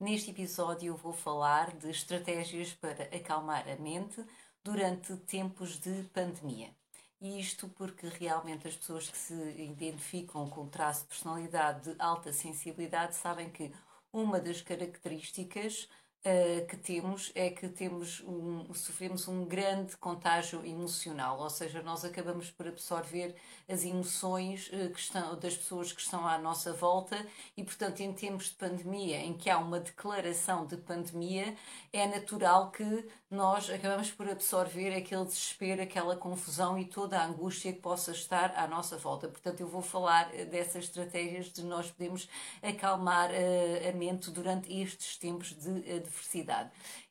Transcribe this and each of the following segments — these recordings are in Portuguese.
Neste episódio eu vou falar de estratégias para acalmar a mente durante tempos de pandemia. E isto porque realmente as pessoas que se identificam com o traço de personalidade de alta sensibilidade sabem que uma das características uh, que temos é que temos um, sofremos um grande contágio emocional, ou seja, nós acabamos por absorver as emoções uh, que estão, das pessoas que estão à nossa volta e, portanto, em tempos de pandemia, em que há uma declaração de pandemia, é natural que nós acabamos por absorver aquele desespero, aquela confusão e toda a angústia que possa estar à nossa volta. Portanto, eu vou falar eh, dessas estratégias de nós podermos acalmar a mente durante estes tempos de adversidade.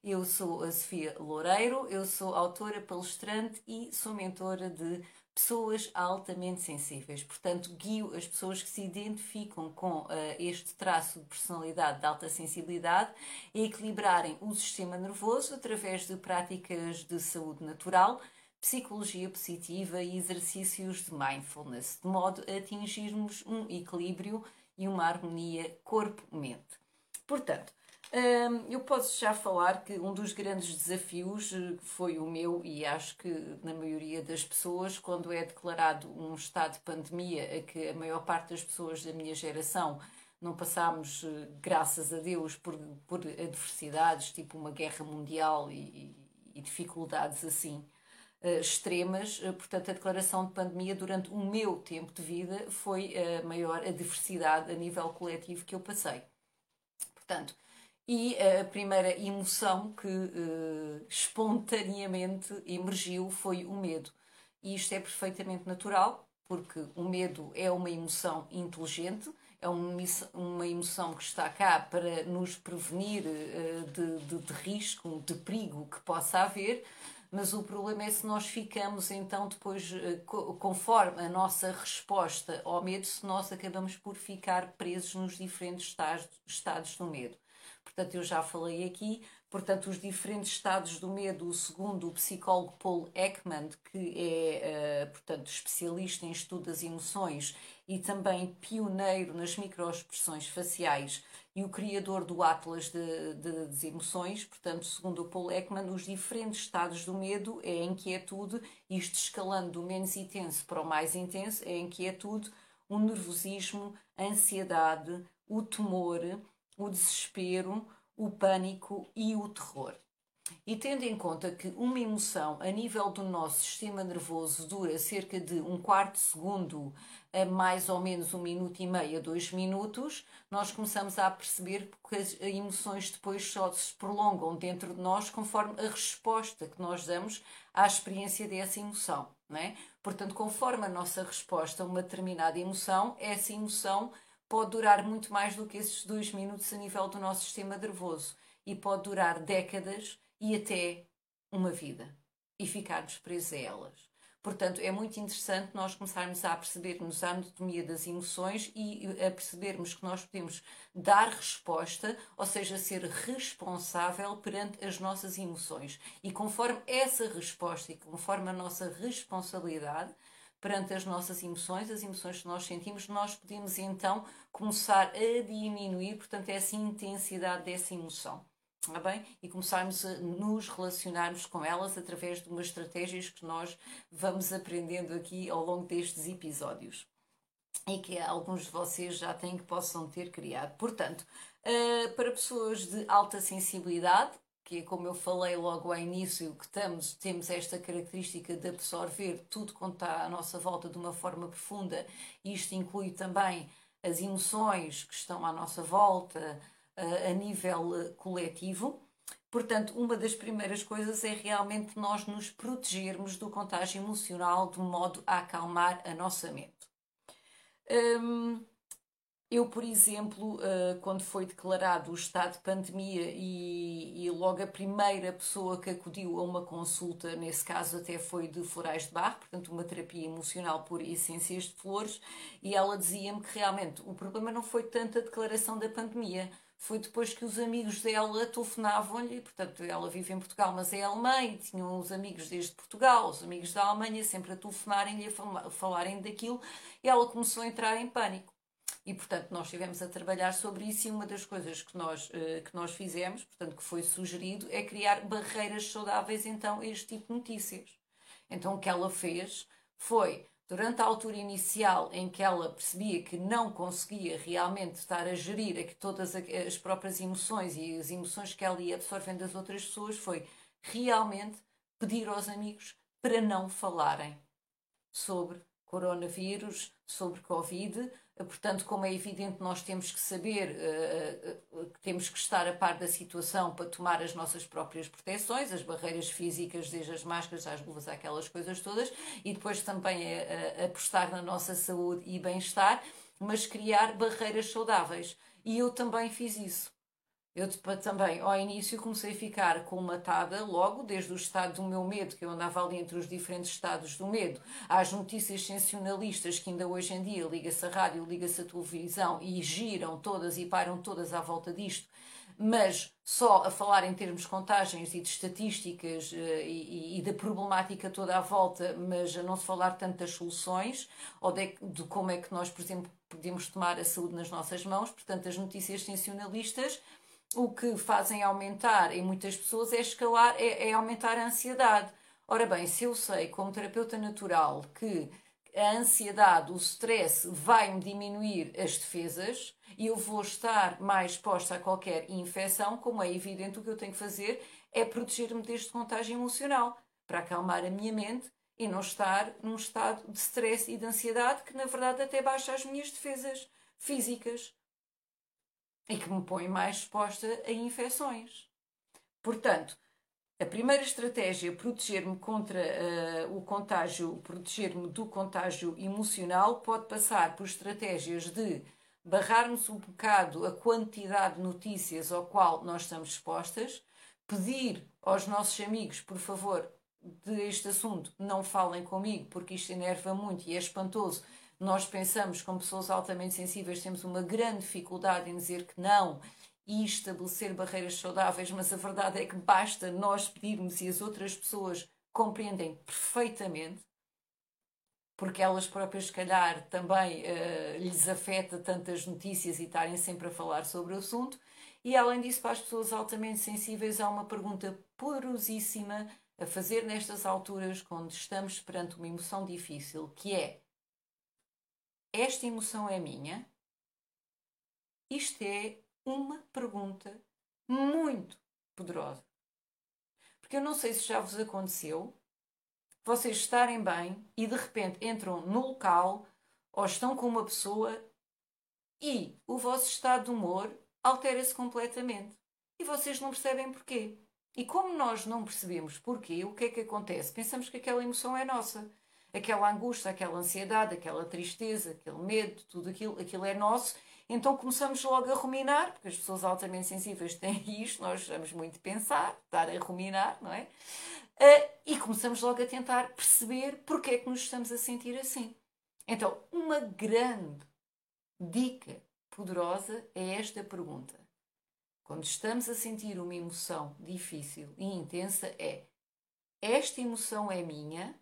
Eu sou a Sofia Loureiro, eu sou autora, palestrante e sou mentora de pessoas altamente sensíveis. Portanto, guio as pessoas que se identificam com uh, este traço de personalidade de alta sensibilidade a equilibrarem o sistema nervoso através de práticas de saúde natural, psicologia positiva e exercícios de mindfulness, de modo a atingirmos um equilíbrio e uma harmonia corpo-mente. Portanto, eu posso já falar que um dos grandes desafios eh, foi o meu, e acho que na maioria das pessoas, quando é declarado um estado de pandemia, a que a maior parte das pessoas da minha geração não passámos, eh, graças a Deus, por, por adversidades, tipo uma guerra mundial e, e dificuldades assim uh, extremas. portanto, a declaração de pandemia durante o meu tempo de vida foi a maior adversidade a nível coletivo que eu passei. Portanto, e a primeira emoção que uh, espontaneamente emergiu foi o medo. E isto é perfeitamente natural, porque o medo é uma emoção inteligente, é uma emoção que está cá para nos prevenir uh, de, de, de risco, de perigo que possa haver, mas o problema é se nós ficamos então depois, eh, conforme a nossa resposta ao medo, se nós acabamos por ficar presos nos diferentes estados, estados do medo. Portanto, eu já falei aqui, portanto, os diferentes estados do medo, segundo o psicólogo Paul Ekman, que é, uh, portanto, especialista em estudo das emoções e também pioneiro nas microexpressões faciais e o criador do Atlas de, de, Emoções, portanto, segundo o Paul Ekman, os diferentes estados do medo é a inquietude, isto escalando do menos intenso para o mais intenso, é a inquietude, o nervosismo, a ansiedade, o temor, o desespero, o pânico e o terror. E tendo em conta que uma emoção a nível do nosso sistema nervoso dura cerca de um quarto de segundo a mais ou menos um minuto e meio a dois minutos, nós começamos a perceber que as emoções depois só se prolongam dentro de nós conforme a resposta que nós damos à experiência dessa emoção. Não é? Portanto, conforme a nossa resposta a uma determinada emoção, essa emoção pode durar muito mais do que esses dois minutos a nível do nosso sistema nervoso e pode durar décadas e até uma vida e ficarmos presos a elas. Portanto, é muito interessante nós começarmos a percebermos a anatomia das emoções e a percebermos que nós podemos dar resposta, ou seja, ser responsável perante as nossas emoções. E conforme essa resposta e conforme a nossa responsabilidade, perante as nossas emoções, as emoções que nós sentimos, nós podemos então começar a diminuir, portanto, essa intensidade dessa emoção. Tá bem? E começarmos a nos relacionarmos com elas através de umas estratégias que nós vamos aprendendo aqui ao longo destes episódios e que alguns de vocês já têm que possam ter criado. Portanto, uh, para pessoas de alta sensibilidade, é como eu falei logo ao início, que estamos, temos esta característica de absorver tudo quanto está à nossa volta de uma forma profunda, isto inclui também as emoções que estão à nossa volta uh, a nível uh, coletivo. Portanto, uma das primeiras coisas é realmente nós nos protegermos do contágio emocional de modo a acalmar a nossa mente. Um, eu, por exemplo, uh, quando foi declarado o estado de pandemia e, e, logo a primeira pessoa que acudiu a uma consulta, nesse caso até foi de florais de barro, portanto uma terapia emocional por essências de flores, e ela dizia-me que realmente o problema não foi tanto a declaração da pandemia, foi depois que os amigos dela telefonavam-lhe, portanto ela vive em Portugal, mas é alemã e tinham os amigos desde Portugal, os amigos da Alemanha sempre a telefonarem-lhe, a falarem daquilo, e ela começou a entrar em pânico. E, portanto, nós estivemos a trabalhar sobre isso e uma das coisas que nós, uh, que nós fizemos, portanto, que foi sugerido, é criar barreiras saudáveis, então, a este tipo de notícias. Então, o que ela fez foi, durante a altura inicial em que ela percebia que não conseguia realmente estar a gerir aqui todas as próprias emoções e as emoções que ela ia absorvendo das outras pessoas, foi realmente pedir aos amigos para não falarem sobre coronavírus, sobre Covid, Portanto, como é evidente, nós temos que saber, uh, uh, temos que estar a par da situação para tomar as nossas próprias proteções, as barreiras físicas, desde as máscaras às luvas, aquelas coisas todas, e depois também apostar na nossa saúde e bem-estar, mas criar barreiras saudáveis. E eu também fiz isso. Eu também, ao início, comecei a ficar colmatada logo, desde o estado do meu medo, que eu andava ali entre os diferentes estados do medo, às notícias sensacionalistas que ainda hoje em dia liga-se a rádio, liga-se a televisão e giram todas e param todas à volta disto, mas só a falar em termos de contagens e de estatísticas eh, e, e, da problemática toda à volta, mas a não se falar tanto das soluções ou de, de como é que nós, por exemplo, podemos tomar a saúde nas nossas mãos. Portanto, as notícias sensacionalistas o que fazem aumentar em muitas pessoas é escalar, é, é aumentar a ansiedade. Ora bem, se eu sei, como terapeuta natural, que a ansiedade, o stress vai-me diminuir as defesas e eu vou estar mais exposta a qualquer infecção, como é evidente, o que eu tenho que fazer é proteger-me deste contágio emocional para acalmar a minha mente e não estar num estado de stress e de ansiedade que, na verdade, até baixa as minhas defesas físicas e que me põe mais exposta a infecções. Portanto, a primeira estratégia, proteger-me contra uh, o contágio, proteger-me do contágio emocional, pode passar por estratégias de barrarmos um bocado a quantidade de notícias ao qual nós estamos expostas, pedir aos nossos amigos, por favor, deste assunto, não falem comigo, porque isto enerva muito e é espantoso nós pensamos, como pessoas altamente sensíveis, temos uma grande dificuldade em dizer que não e estabelecer barreiras saudáveis, mas a verdade é que basta nós pedirmos e as outras pessoas compreendem perfeitamente, porque elas próprias, se calhar, também uh, lhes afeta tantas notícias e estarem sempre a falar sobre o assunto. E além disso, para as pessoas altamente sensíveis, há uma pergunta porosíssima a fazer nestas alturas, quando estamos perante uma emoção difícil, que é esta emoção é minha? Isto é uma pergunta muito poderosa. Porque eu não sei se já vos aconteceu vocês estarem bem e de repente entram no local ou estão com uma pessoa e o vosso estado de humor altera-se completamente. E vocês não percebem porquê. E como nós não percebemos porquê, o que é que acontece? Pensamos que aquela emoção é nossa aquela angústia, aquela ansiedade, aquela tristeza, aquele medo, tudo aquilo, aquilo é nosso. Então começamos logo a ruminar, porque as pessoas altamente sensíveis têm isto, nós gostamos muito de pensar, estar a ruminar, não é? Uh, e começamos logo a tentar perceber porque é que nos estamos a sentir assim. Então, uma grande dica poderosa é esta pergunta. Quando estamos a sentir uma emoção difícil e intensa, é: esta emoção é minha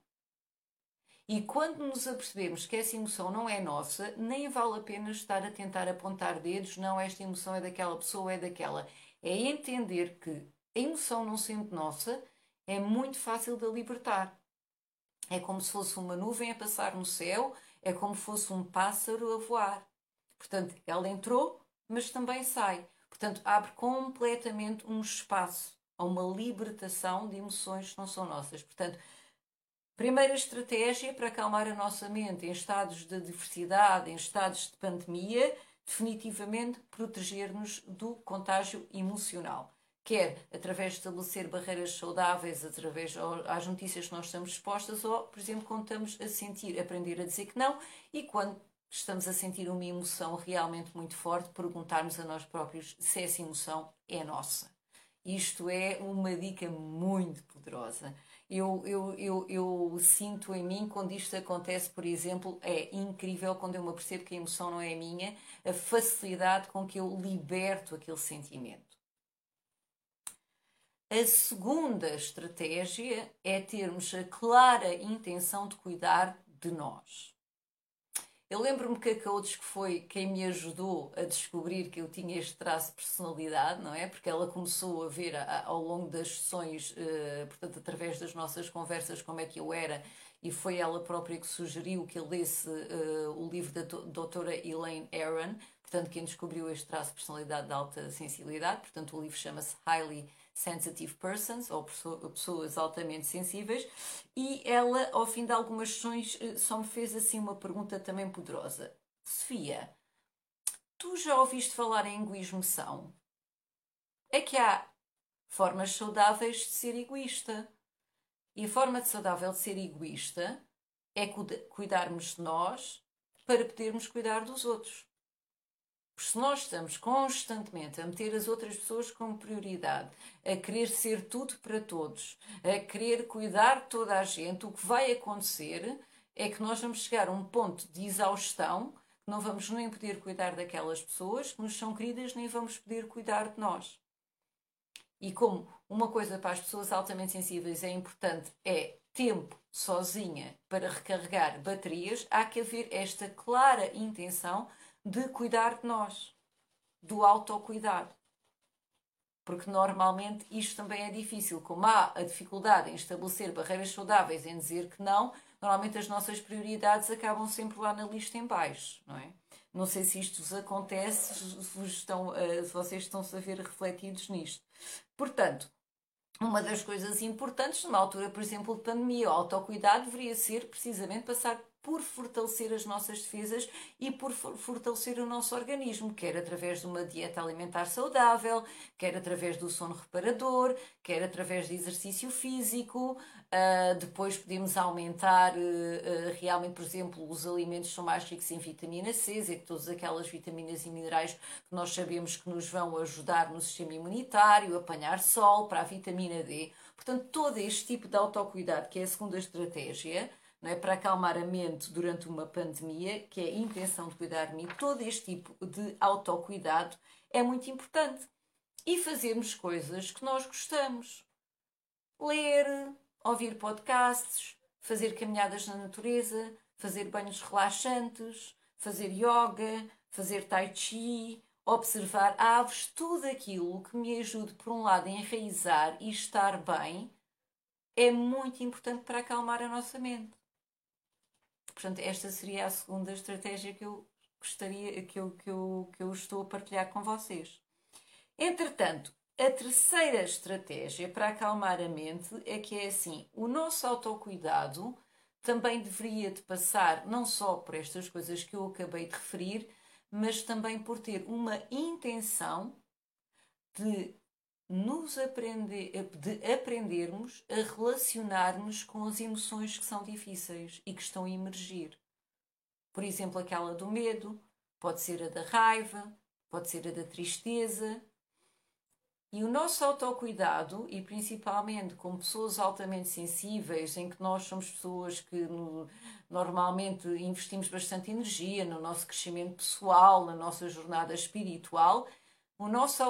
e quando nos apercebemos que essa emoção não é nossa, nem vale a pena estar a tentar apontar dedos, não, esta emoção é daquela pessoa, é daquela. É entender que a emoção não sendo nossa é muito fácil de libertar. É como se fosse uma nuvem a passar no céu, é como se fosse um pássaro a voar. Portanto, ela entrou, mas também sai. Portanto, abre completamente um espaço a uma libertação de emoções que não são nossas. Portanto, Primeira estratégia para acalmar a nossa mente em estados de diversidade, em estados de pandemia, definitivamente proteger-nos do contágio emocional. Quer através de estabelecer barreiras saudáveis, através das notícias que nós estamos expostas, ou, por exemplo, quando estamos a sentir, aprender a dizer que não, e quando estamos a sentir uma emoção realmente muito forte, perguntarmos a nós próprios se essa emoção é nossa. Isto é uma dica muito poderosa. Eu, eu, eu, eu sinto em mim quando isto acontece, por exemplo, é incrível quando eu me apercebo que a emoção não é minha, a facilidade com que eu liberto aquele sentimento. A segunda estratégia é termos a clara intenção de cuidar de nós. Eu lembro-me que a coach que foi quem me ajudou a descobrir que eu tinha este traço de personalidade, não é? Porque ela começou a ver ao longo das sessões, uh, portanto, através das nossas conversas, como é que eu era, e foi ela própria que sugeriu que eu lesse uh, o livro da doutora Elaine Aron, portanto, quem descobriu este traço de personalidade de alta sensibilidade. Portanto, o livro chama-se Highly Sensitive Persons, ou pessoas altamente sensíveis, e ela, ao fim de algumas sessões, eh, só me fez assim uma pergunta também poderosa. Sofia, tu já ouviste falar em egoísmo-são? É que há formas saudáveis de ser egoísta. E a forma saudável de ser egoísta é cuidarmos de nós para podermos cuidar dos outros. Porque se nós estamos constantemente a meter as outras pessoas como prioridade, a querer ser tudo para todos, a querer cuidar de toda a gente, o que vai acontecer é que nós vamos chegar a um ponto de exaustão que não vamos nem poder cuidar daquelas pessoas que nos são queridas, nem vamos poder cuidar de nós. E como uma coisa para as pessoas altamente sensíveis é importante é tempo sozinha para recarregar baterias, há que haver esta clara intenção de cuidar de nós, do autocuidado. Porque normalmente isto também é difícil. Como há a dificuldade em estabelecer barreiras saudáveis, em dizer que não, normalmente as nossas prioridades acabam sempre lá na lista em baixo, não é? Não sei se isto vos acontece, se, estão, eh, se vocês estão-se a ver refletidos nisto. Portanto, uma das coisas importantes numa altura, por exemplo, de pandemia, o autocuidado deveria ser precisamente passar por fortalecer as nossas defesas e por fortalecer o nosso organismo, quer através de uma dieta alimentar saudável, quer através do sono reparador, quer através de exercício físico. Uh, depois podemos aumentar uh, uh, realmente, por exemplo, os alimentos são mais ricos em vitamina C, e todas aquelas vitaminas e minerais que nós sabemos que nos vão ajudar no sistema imunitário, apanhar sol para a vitamina D. Portanto, todo este tipo de autocuidado, que é a segunda estratégia, não é? para acalmar a mente durante uma pandemia, que é a intenção de cuidar de mim, todo este tipo de autocuidado é muito importante. E fazermos coisas que nós gostamos. Ler, ouvir podcasts, fazer caminhadas na natureza, fazer banhos relaxantes, fazer yoga, fazer tai chi, observar aves, tudo aquilo que me ajude, por um lado, a enraizar e estar bem, é muito importante para acalmar a nossa mente. Portanto, esta seria a segunda estratégia que eu gostaria, que eu, que eu, que eu estou a partilhar com vocês. Entretanto, a terceira estratégia para acalmar a mente é que é assim: o nosso autocuidado também deveria de passar não só por estas coisas que eu acabei de referir, mas também por ter uma intenção de nos aprender, de aprendermos a relacionarmos com as emoções que são difíceis e que estão a emergir. Por exemplo, aquela do medo, pode ser a da raiva, pode ser a da tristeza. E o nosso autocuidado, e principalmente como pessoas altamente sensíveis, em que nós somos pessoas que no, normalmente investimos bastante energia no nosso crescimento pessoal, na nossa jornada espiritual, o nosso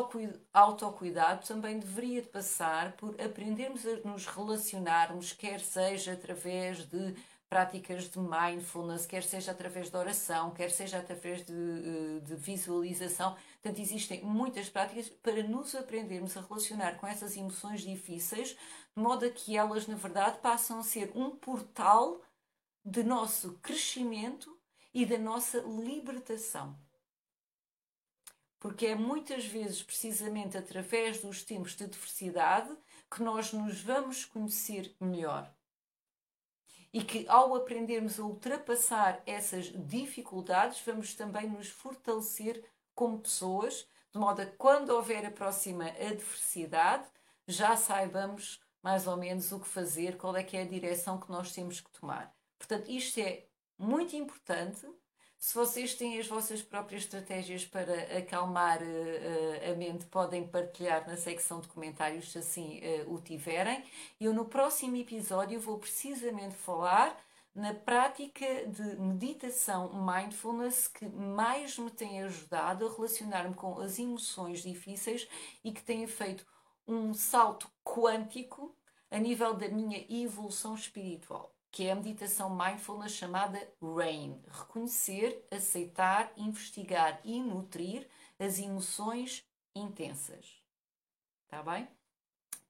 autocuidado também deveria passar por aprendermos a nos relacionarmos, quer seja através de práticas de mindfulness, quer seja através de oração, quer seja através de, eh, de, visualização. Portanto, existem muitas práticas para nos aprendermos a relacionar com essas emoções difíceis, de modo a que elas, na verdade, passam a ser um portal de nosso crescimento e da nossa libertação porque é muitas vezes precisamente através dos tempos de diversidade que nós nos vamos conhecer melhor. E que ao aprendermos a ultrapassar essas dificuldades, vamos também nos fortalecer como pessoas, de modo a que quando houver a próxima adversidade, já saibamos mais ou menos o que fazer, qual é que é a direção que nós temos que tomar. Portanto, isto é muito importante Se vocês têm as vossas próprias estratégias para acalmar uh, a mente, podem partilhar na secção de comentários se assim uh, o tiverem. Eu no próximo episódio vou precisamente falar na prática de meditação mindfulness que mais me tem ajudado a relacionar-me com as emoções difíceis e que tem feito um salto quântico a nível da minha evolução espiritual que é a meditação mindfulness chamada RAIN. Reconhecer, aceitar, investigar e nutrir as emoções intensas. Está bem?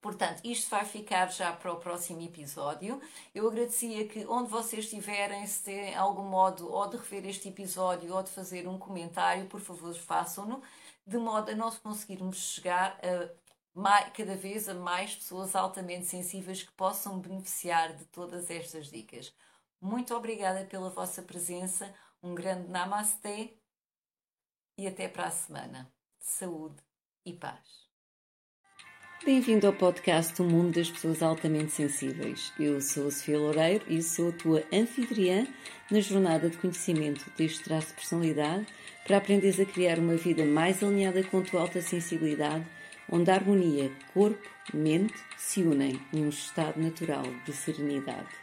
Portanto, isto vai ficar já para o próximo episódio. Eu agradecia que, onde vocês estiverem, se têm algum modo ou de rever este episódio ou de fazer um comentário, por favor, façam-no, de modo a nós conseguirmos chegar a mais, cada vez a mais pessoas altamente sensíveis que possam beneficiar de todas estas dicas. Muito obrigada pela vossa presença, um grande Namaste e até para a semana. Saúde e paz. Bem-vindo ao podcast do Mundo das Pessoas Altamente Sensíveis. Eu sou a Sofia Loureiro e sou a tua anfitriã na jornada de conhecimento deste traço de personalidade para aprenderes a criar uma vida mais alinhada com a tua alta sensibilidade onde a harmonia corpo-mente se unem num estado natural de serenidade.